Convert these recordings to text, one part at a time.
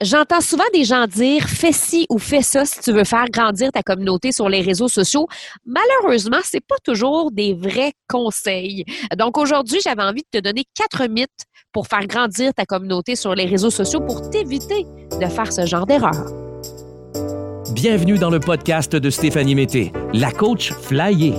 J'entends souvent des gens dire fais ci ou fais ça si tu veux faire grandir ta communauté sur les réseaux sociaux. Malheureusement, c'est pas toujours des vrais conseils. Donc aujourd'hui, j'avais envie de te donner quatre mythes pour faire grandir ta communauté sur les réseaux sociaux pour t'éviter de faire ce genre d'erreur. Bienvenue dans le podcast de Stéphanie Mété, la coach flyée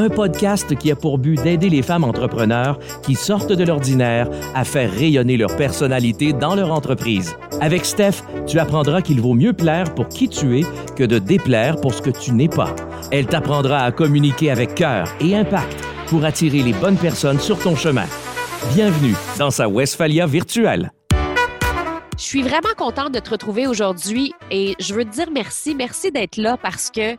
un podcast qui a pour but d'aider les femmes entrepreneurs qui sortent de l'ordinaire à faire rayonner leur personnalité dans leur entreprise. Avec Steph, tu apprendras qu'il vaut mieux plaire pour qui tu es que de déplaire pour ce que tu n'es pas. Elle t'apprendra à communiquer avec cœur et impact pour attirer les bonnes personnes sur ton chemin. Bienvenue dans sa Westphalia virtuelle. Je suis vraiment contente de te retrouver aujourd'hui et je veux te dire merci. Merci d'être là parce que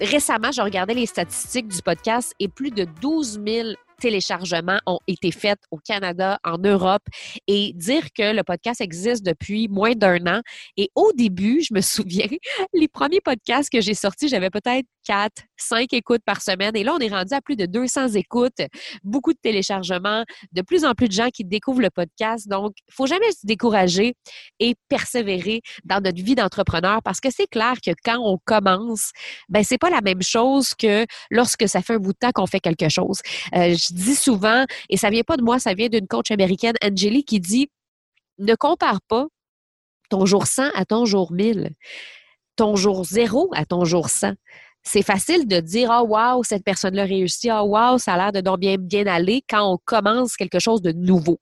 récemment, je regardais les statistiques du podcast et plus de 12 000 téléchargements ont été faits au Canada, en Europe, et dire que le podcast existe depuis moins d'un an. Et au début, je me souviens, les premiers podcasts que j'ai sortis, j'avais peut-être quatre, cinq écoutes par semaine. Et là, on est rendu à plus de 200 écoutes, beaucoup de téléchargements, de plus en plus de gens qui découvrent le podcast. Donc, il faut jamais se décourager et persévérer dans notre vie d'entrepreneur parce que c'est clair que quand on commence, ben c'est pas la même chose que lorsque ça fait un bout de temps qu'on fait quelque chose. Euh, je dis souvent, et ça vient pas de moi, ça vient d'une coach américaine, Angélie, qui dit ne compare pas ton jour 100 à ton jour 1000, ton jour 0 à ton jour 100 c'est facile de dire oh, wow, cette personne-là réussit, oh, wow, ça a l'air de bien bien aller quand on commence quelque chose de nouveau.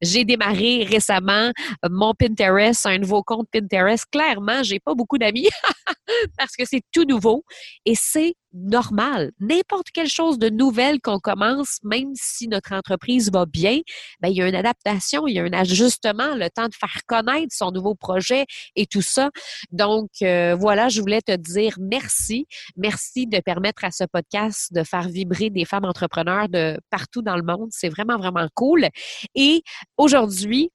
J'ai démarré récemment mon Pinterest, un nouveau compte Pinterest. Clairement, j'ai pas beaucoup d'amis parce que c'est tout nouveau et c'est normal. N'importe quelle chose de nouvelle qu'on commence, même si notre entreprise va bien, ben, il y a une adaptation, il y a un ajustement, le temps de faire connaître son nouveau projet et tout ça. Donc, euh, voilà, je voulais te dire merci. Merci de permettre à ce podcast de faire vibrer des femmes entrepreneurs de partout dans le monde. C'est vraiment, vraiment cool. Et aujourd'hui,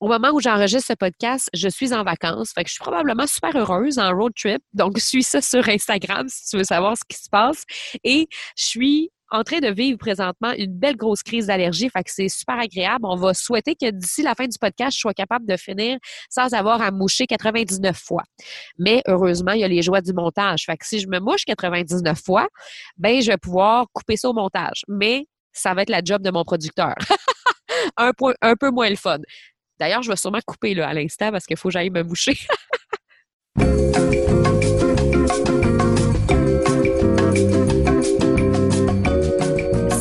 au moment où j'enregistre ce podcast, je suis en vacances. Fait que je suis probablement super heureuse en road trip. Donc, suis ça sur Instagram si tu veux savoir ce qui se passe. Et je suis en train de vivre présentement une belle grosse crise d'allergie. Fait que c'est super agréable. On va souhaiter que d'ici la fin du podcast, je sois capable de finir sans avoir à moucher 99 fois. Mais heureusement, il y a les joies du montage. Fait que si je me mouche 99 fois, ben, je vais pouvoir couper ça au montage. Mais ça va être la job de mon producteur. un, point, un peu moins le fun. D'ailleurs, je vais sûrement couper là, à l'instant parce qu'il faut que j'aille me moucher.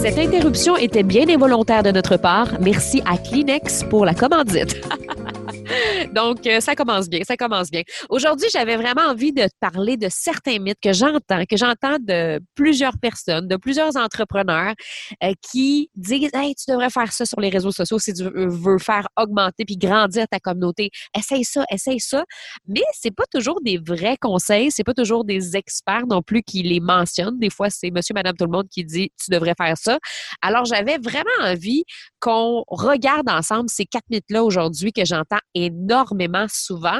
Cette interruption était bien involontaire de notre part. Merci à Kleenex pour la commandite. Donc, euh, ça commence bien, ça commence bien. Aujourd'hui, j'avais vraiment envie de te parler de certains mythes que j'entends, que j'entends de plusieurs personnes, de plusieurs entrepreneurs euh, qui disent Hey, tu devrais faire ça sur les réseaux sociaux si tu veux faire augmenter puis grandir ta communauté. Essaye ça, essaye ça. Mais c'est pas toujours des vrais conseils, c'est pas toujours des experts non plus qui les mentionnent. Des fois, c'est monsieur, madame, tout le monde qui dit tu devrais faire ça. Alors, j'avais vraiment envie qu'on regarde ensemble ces quatre mythes-là aujourd'hui que j'entends énormément souvent.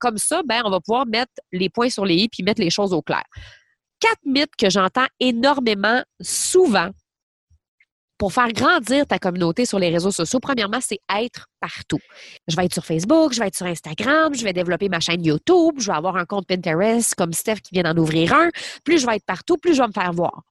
Comme ça, ben, on va pouvoir mettre les points sur les i puis mettre les choses au clair. Quatre mythes que j'entends énormément souvent pour faire grandir ta communauté sur les réseaux sociaux, premièrement, c'est être partout. Je vais être sur Facebook, je vais être sur Instagram, je vais développer ma chaîne YouTube, je vais avoir un compte Pinterest comme Steph qui vient d'en ouvrir un. Plus je vais être partout, plus je vais me faire voir.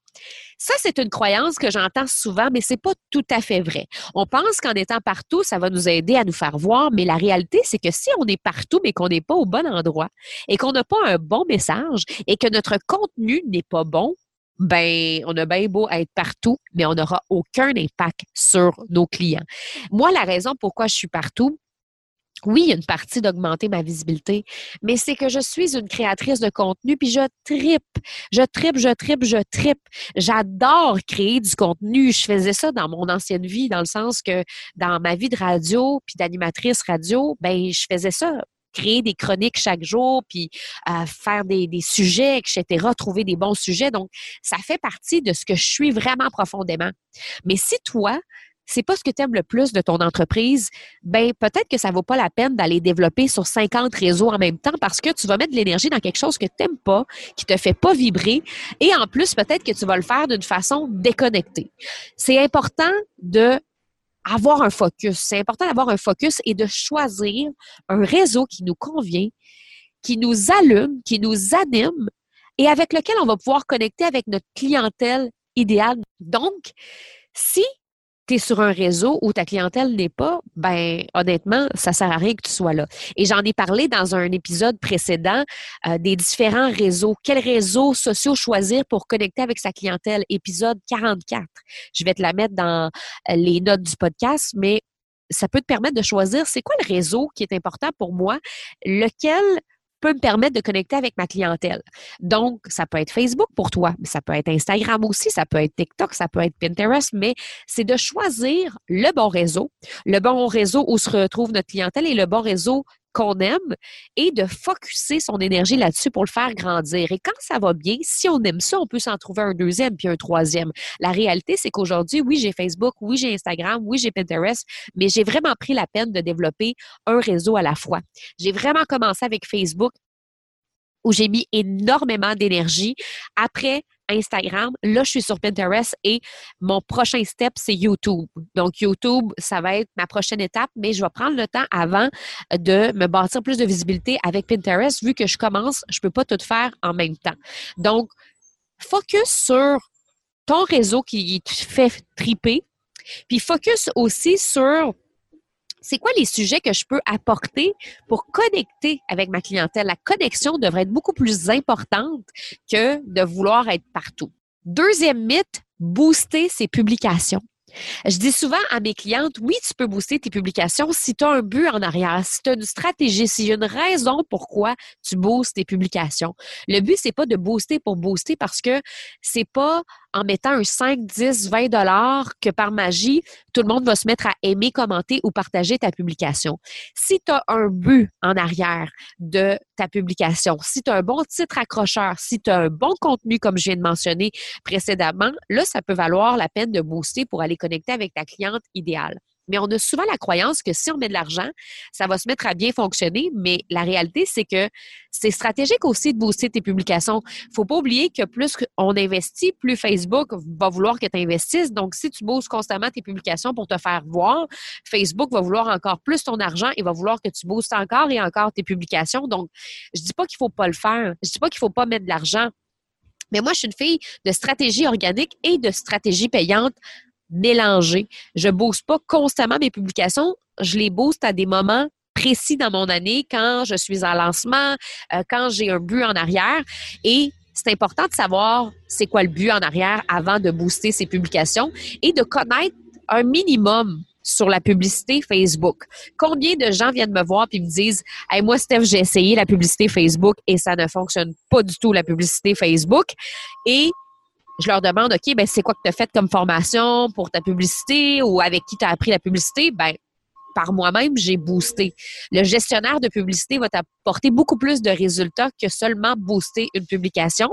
Ça, c'est une croyance que j'entends souvent, mais c'est pas tout à fait vrai. On pense qu'en étant partout, ça va nous aider à nous faire voir, mais la réalité, c'est que si on est partout, mais qu'on n'est pas au bon endroit et qu'on n'a pas un bon message et que notre contenu n'est pas bon, ben, on a bien beau être partout, mais on n'aura aucun impact sur nos clients. Moi, la raison pourquoi je suis partout, oui, une partie d'augmenter ma visibilité, mais c'est que je suis une créatrice de contenu, puis je tripe, je tripe, je tripe, je tripe. J'adore créer du contenu. Je faisais ça dans mon ancienne vie, dans le sens que dans ma vie de radio, puis d'animatrice radio, ben je faisais ça créer des chroniques chaque jour, puis euh, faire des, des, sujets, etc., trouver des bons sujets. Donc, ça fait partie de ce que je suis vraiment profondément. Mais si toi, c'est pas ce que tu aimes le plus de ton entreprise, ben peut-être que ça vaut pas la peine d'aller développer sur 50 réseaux en même temps parce que tu vas mettre de l'énergie dans quelque chose que tu n'aimes pas, qui te fait pas vibrer et en plus peut-être que tu vas le faire d'une façon déconnectée. C'est important de avoir un focus. C'est important d'avoir un focus et de choisir un réseau qui nous convient, qui nous allume, qui nous anime et avec lequel on va pouvoir connecter avec notre clientèle idéale. Donc, si tu es sur un réseau où ta clientèle n'est pas, ben honnêtement, ça sert à rien que tu sois là. Et j'en ai parlé dans un épisode précédent euh, des différents réseaux. Quels réseaux sociaux choisir pour connecter avec sa clientèle? Épisode 44. Je vais te la mettre dans euh, les notes du podcast, mais ça peut te permettre de choisir c'est quoi le réseau qui est important pour moi, lequel peut me permettre de connecter avec ma clientèle. Donc, ça peut être Facebook pour toi, mais ça peut être Instagram aussi, ça peut être TikTok, ça peut être Pinterest, mais c'est de choisir le bon réseau, le bon réseau où se retrouve notre clientèle et le bon réseau qu'on aime et de focuser son énergie là-dessus pour le faire grandir. Et quand ça va bien, si on aime ça, on peut s'en trouver un deuxième puis un troisième. La réalité, c'est qu'aujourd'hui, oui, j'ai Facebook, oui, j'ai Instagram, oui, j'ai Pinterest, mais j'ai vraiment pris la peine de développer un réseau à la fois. J'ai vraiment commencé avec Facebook où j'ai mis énormément d'énergie. Après, Instagram. Là, je suis sur Pinterest et mon prochain step, c'est YouTube. Donc, YouTube, ça va être ma prochaine étape, mais je vais prendre le temps avant de me bâtir plus de visibilité avec Pinterest. Vu que je commence, je ne peux pas tout faire en même temps. Donc, focus sur ton réseau qui te fait triper, puis focus aussi sur c'est quoi les sujets que je peux apporter pour connecter avec ma clientèle? La connexion devrait être beaucoup plus importante que de vouloir être partout. Deuxième mythe, booster ses publications. Je dis souvent à mes clientes, oui, tu peux booster tes publications si tu as un but en arrière, si tu as une stratégie, s'il y a une raison pourquoi tu boostes tes publications. Le but, c'est pas de booster pour booster parce que c'est pas en mettant un 5, 10, 20 dollars que par magie, tout le monde va se mettre à aimer, commenter ou partager ta publication. Si tu as un but en arrière de ta publication, si tu as un bon titre accrocheur, si tu as un bon contenu comme je viens de mentionner précédemment, là, ça peut valoir la peine de booster pour aller connecter avec ta cliente idéale. Mais on a souvent la croyance que si on met de l'argent, ça va se mettre à bien fonctionner. Mais la réalité, c'est que c'est stratégique aussi de booster tes publications. Faut pas oublier que plus on investit, plus Facebook va vouloir que tu investisses. Donc, si tu boostes constamment tes publications pour te faire voir, Facebook va vouloir encore plus ton argent et va vouloir que tu boostes encore et encore tes publications. Donc, je dis pas qu'il faut pas le faire. Je dis pas qu'il faut pas mettre de l'argent. Mais moi, je suis une fille de stratégie organique et de stratégie payante mélanger. Je booste pas constamment mes publications, je les booste à des moments précis dans mon année, quand je suis en lancement, euh, quand j'ai un but en arrière. Et c'est important de savoir c'est quoi le but en arrière avant de booster ces publications et de connaître un minimum sur la publicité Facebook. Combien de gens viennent me voir et me disent moi, Steph, j'ai essayé la publicité Facebook et ça ne fonctionne pas du tout, la publicité Facebook. Et je leur demande, OK, ben, c'est quoi que tu as fait comme formation pour ta publicité ou avec qui tu as appris la publicité? Ben, par moi-même, j'ai boosté. Le gestionnaire de publicité va t'apporter beaucoup plus de résultats que seulement booster une publication.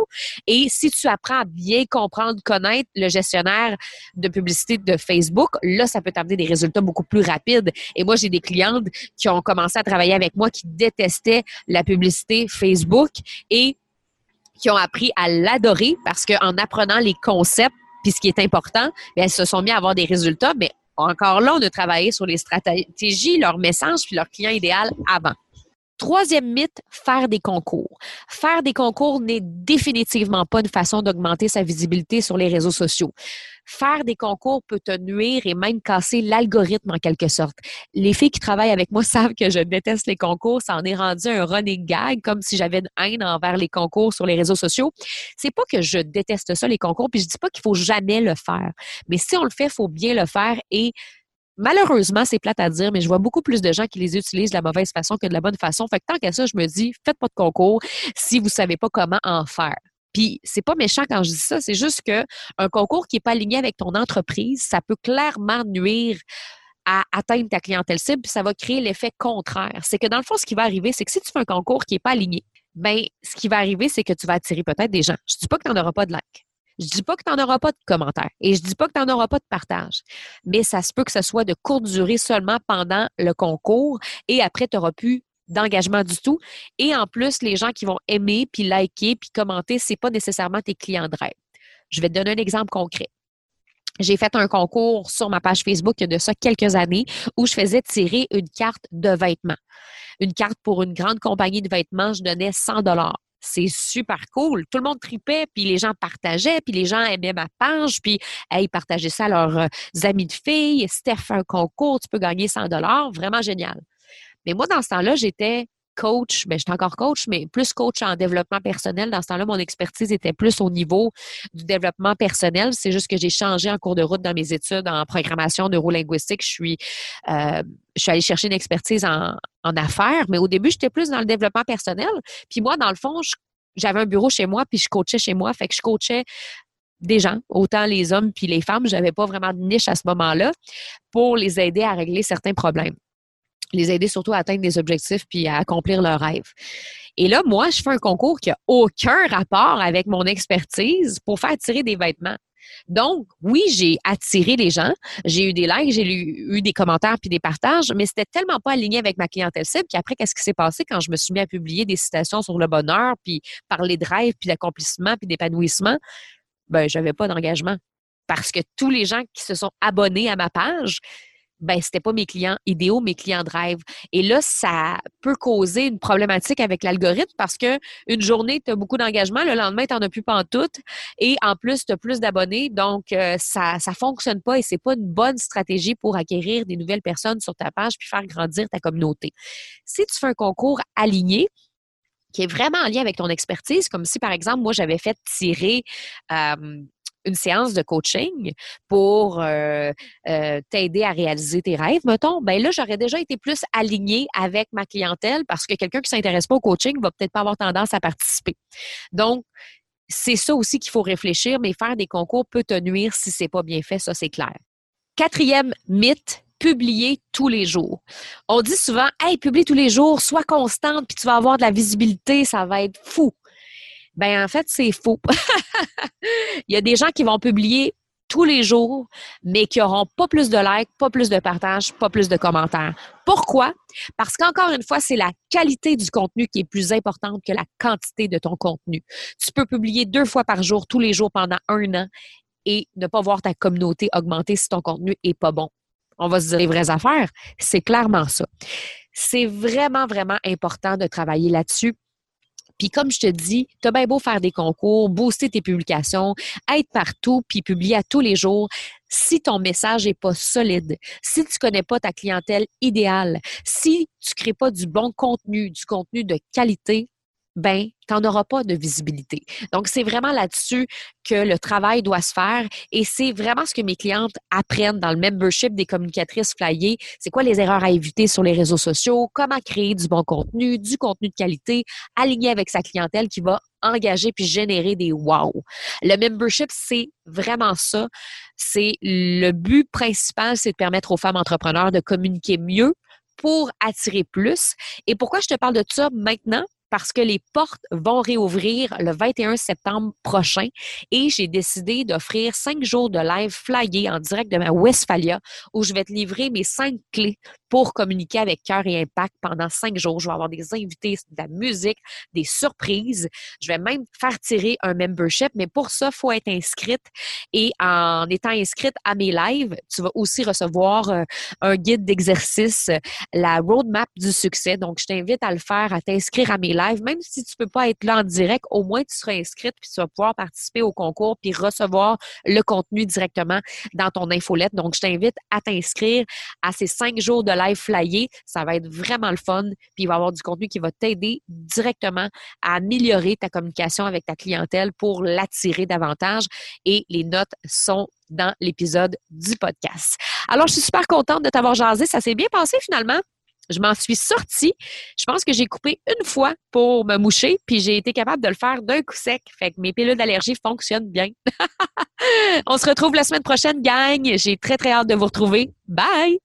Et si tu apprends à bien comprendre, connaître le gestionnaire de publicité de Facebook, là, ça peut t'amener des résultats beaucoup plus rapides. Et moi, j'ai des clientes qui ont commencé à travailler avec moi qui détestaient la publicité Facebook et qui ont appris à l'adorer parce qu'en apprenant les concepts, puis ce qui est important, elles se sont mis à avoir des résultats, mais encore là, on a travaillé sur les stratégies, leur message, puis leur client idéal avant. Troisième mythe, faire des concours. Faire des concours n'est définitivement pas une façon d'augmenter sa visibilité sur les réseaux sociaux. Faire des concours peut te nuire et même casser l'algorithme en quelque sorte. Les filles qui travaillent avec moi savent que je déteste les concours. Ça en est rendu un running gag, comme si j'avais une haine envers les concours sur les réseaux sociaux. C'est pas que je déteste ça, les concours, puis je dis pas qu'il faut jamais le faire. Mais si on le fait, il faut bien le faire et Malheureusement, c'est plate à dire, mais je vois beaucoup plus de gens qui les utilisent de la mauvaise façon que de la bonne façon. Fait que tant qu'à ça, je me dis, faites pas de concours si vous savez pas comment en faire. Puis c'est pas méchant quand je dis ça, c'est juste que un concours qui est pas aligné avec ton entreprise, ça peut clairement nuire à atteindre ta clientèle cible, puis ça va créer l'effet contraire. C'est que dans le fond, ce qui va arriver, c'est que si tu fais un concours qui est pas aligné, ben ce qui va arriver, c'est que tu vas attirer peut-être des gens. Je dis pas que tu n'en auras pas de likes. Je dis pas que tu n'en auras pas de commentaires et je dis pas que tu n'en auras pas de partage. Mais ça se peut que ce soit de courte durée seulement pendant le concours et après, tu n'auras plus d'engagement du tout. Et en plus, les gens qui vont aimer, puis liker, puis commenter, c'est pas nécessairement tes clients de rêve. Je vais te donner un exemple concret. j'ai fait un concours sur ma page Facebook il y a de ça quelques années où je faisais tirer une carte de vêtements. Une carte pour une grande compagnie de vêtements, je donnais 100 dollars. C'est super cool. Tout le monde tripait, puis les gens partageaient, puis les gens aimaient ma page, puis ils partageaient ça à leurs euh, amis de filles. Steph fait un concours, tu peux gagner 100 dollars. Vraiment génial. Mais moi, dans ce temps-là, j'étais coach, mais ben, j'étais encore coach, mais plus coach en développement personnel. Dans ce temps-là, mon expertise était plus au niveau du développement personnel. C'est juste que j'ai changé en cours de route dans mes études en programmation neurolinguistique. Je suis, euh, je suis allée chercher une expertise en, en affaires, mais au début, j'étais plus dans le développement personnel. Puis moi, dans le fond, j'avais un bureau chez moi, puis je coachais chez moi. Fait que je coachais des gens, autant les hommes puis les femmes. J'avais pas vraiment de niche à ce moment-là pour les aider à régler certains problèmes les aider surtout à atteindre des objectifs puis à accomplir leurs rêves. Et là, moi, je fais un concours qui a aucun rapport avec mon expertise pour faire tirer des vêtements. Donc, oui, j'ai attiré les gens, j'ai eu des likes, j'ai eu des commentaires puis des partages, mais c'était tellement pas aligné avec ma clientèle cible qu'après, qu'est-ce qui s'est passé quand je me suis mis à publier des citations sur le bonheur, puis parler de rêve, puis d'accomplissement, puis d'épanouissement, ben, j'avais pas d'engagement. Parce que tous les gens qui se sont abonnés à ma page, ben c'était pas mes clients idéaux, mes clients de rêve. Et là, ça peut causer une problématique avec l'algorithme parce que une journée, tu as beaucoup d'engagement, le lendemain, tu n'en as plus tout et en plus, tu as plus d'abonnés. Donc, euh, ça ça fonctionne pas et c'est pas une bonne stratégie pour acquérir des nouvelles personnes sur ta page puis faire grandir ta communauté. Si tu fais un concours aligné, qui est vraiment en lien avec ton expertise, comme si, par exemple, moi, j'avais fait tirer euh, une séance de coaching pour euh, euh, t'aider à réaliser tes rêves, mettons, ben là, j'aurais déjà été plus alignée avec ma clientèle parce que quelqu'un qui s'intéresse pas au coaching va peut-être pas avoir tendance à participer. Donc, c'est ça aussi qu'il faut réfléchir, mais faire des concours peut te nuire si c'est pas bien fait, ça c'est clair. Quatrième mythe, publier tous les jours. On dit souvent, hey, publie tous les jours, sois constante, puis tu vas avoir de la visibilité, ça va être fou. Ben en fait, c'est faux. Il y a des gens qui vont publier tous les jours, mais qui n'auront pas plus de likes, pas plus de partages, pas plus de commentaires. Pourquoi? Parce qu'encore une fois, c'est la qualité du contenu qui est plus importante que la quantité de ton contenu. Tu peux publier deux fois par jour, tous les jours pendant un an et ne pas voir ta communauté augmenter si ton contenu est pas bon. On va se dire les vraies affaires. C'est clairement ça. C'est vraiment, vraiment important de travailler là-dessus puis comme je te dis, tu as bien beau faire des concours, booster tes publications, être partout, puis publier à tous les jours. Si ton message n'est pas solide, si tu connais pas ta clientèle idéale, si tu crées pas du bon contenu, du contenu de qualité, ben, tu n'en auras pas de visibilité. Donc, c'est vraiment là-dessus que le travail doit se faire et c'est vraiment ce que mes clientes apprennent dans le membership des communicatrices flyées. C'est quoi les erreurs à éviter sur les réseaux sociaux, comment créer du bon contenu, du contenu de qualité, aligné avec sa clientèle qui va engager puis générer des wow? Le membership, c'est vraiment ça. C'est le but principal, c'est de permettre aux femmes entrepreneurs de communiquer mieux pour attirer plus. Et pourquoi je te parle de ça maintenant? Parce que les portes vont réouvrir le 21 septembre prochain et j'ai décidé d'offrir cinq jours de live flyé en direct de ma Westphalia où je vais te livrer mes cinq clés pour communiquer avec cœur et impact pendant cinq jours. Je vais avoir des invités, de la musique, des surprises. Je vais même faire tirer un membership, mais pour ça, il faut être inscrite. Et en étant inscrite à mes lives, tu vas aussi recevoir euh, un guide d'exercice, la roadmap du succès. Donc, je t'invite à le faire, à t'inscrire à mes lives même si tu peux pas être là en direct, au moins tu seras inscrite puis tu vas pouvoir participer au concours puis recevoir le contenu directement dans ton infolette. Donc, je t'invite à t'inscrire à ces cinq jours de live flyé. Ça va être vraiment le fun puis il va y avoir du contenu qui va t'aider directement à améliorer ta communication avec ta clientèle pour l'attirer davantage et les notes sont dans l'épisode du podcast. Alors, je suis super contente de t'avoir jasé. Ça s'est bien passé finalement? Je m'en suis sortie. Je pense que j'ai coupé une fois pour me moucher, puis j'ai été capable de le faire d'un coup sec. Fait que mes pilules d'allergie fonctionnent bien. On se retrouve la semaine prochaine, gang. J'ai très, très hâte de vous retrouver. Bye!